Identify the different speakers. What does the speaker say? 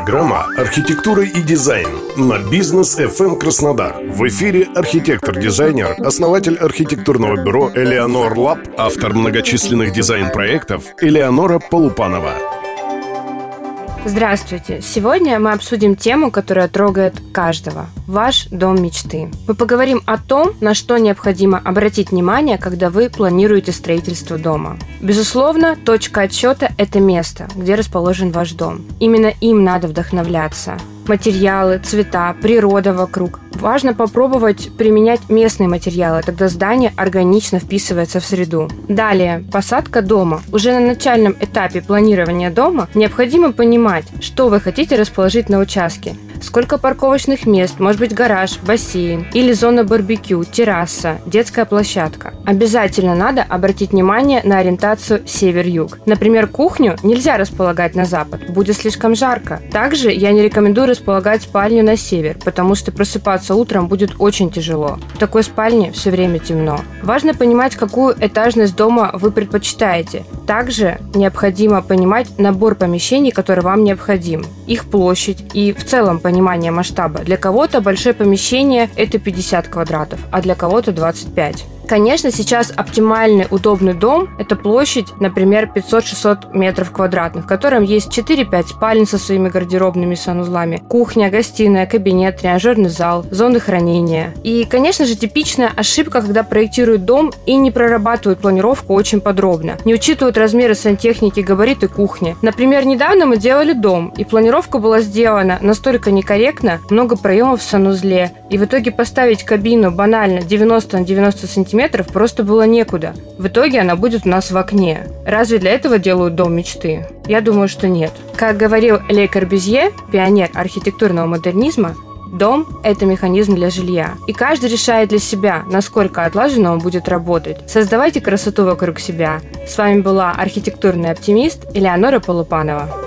Speaker 1: Программа «Архитектура и дизайн» на бизнес FM Краснодар. В эфире архитектор-дизайнер, основатель архитектурного бюро «Элеонор Лаб», автор многочисленных дизайн-проектов Элеонора Полупанова.
Speaker 2: Здравствуйте! Сегодня мы обсудим тему, которая трогает каждого – ваш дом мечты. Мы поговорим о том, на что необходимо обратить внимание, когда вы планируете строительство дома. Безусловно, точка отсчета – это место, где расположен ваш дом. Именно им надо вдохновляться материалы, цвета, природа вокруг. Важно попробовать применять местные материалы, тогда здание органично вписывается в среду. Далее, посадка дома. Уже на начальном этапе планирования дома необходимо понимать, что вы хотите расположить на участке сколько парковочных мест, может быть гараж, бассейн или зона барбекю, терраса, детская площадка. Обязательно надо обратить внимание на ориентацию север-юг. Например, кухню нельзя располагать на запад, будет слишком жарко. Также я не рекомендую располагать спальню на север, потому что просыпаться утром будет очень тяжело. В такой спальне все время темно. Важно понимать, какую этажность дома вы предпочитаете. Также необходимо понимать набор помещений, который вам необходим, их площадь и в целом понимание масштаба. Для кого-то большое помещение – это 50 квадратов, а для кого-то 25. Конечно, сейчас оптимальный удобный дом – это площадь, например, 500-600 метров квадратных, в котором есть 4-5 спален со своими гардеробными санузлами, кухня, гостиная, кабинет, тренажерный зал, зоны хранения. И, конечно же, типичная ошибка, когда проектируют дом и не прорабатывают планировку очень подробно, не учитывают размеры сантехники, габариты кухни. Например, недавно мы делали дом, и планировка была сделана настолько некорректно, много проемов в санузле, и в итоге поставить кабину банально 90 на 90 сантиметров метров просто было некуда. В итоге она будет у нас в окне. Разве для этого делают дом мечты? Я думаю, что нет. Как говорил Ле Корбюзье, пионер архитектурного модернизма, Дом – это механизм для жилья. И каждый решает для себя, насколько отлаженно он будет работать. Создавайте красоту вокруг себя. С вами была архитектурный оптимист Элеонора Полупанова.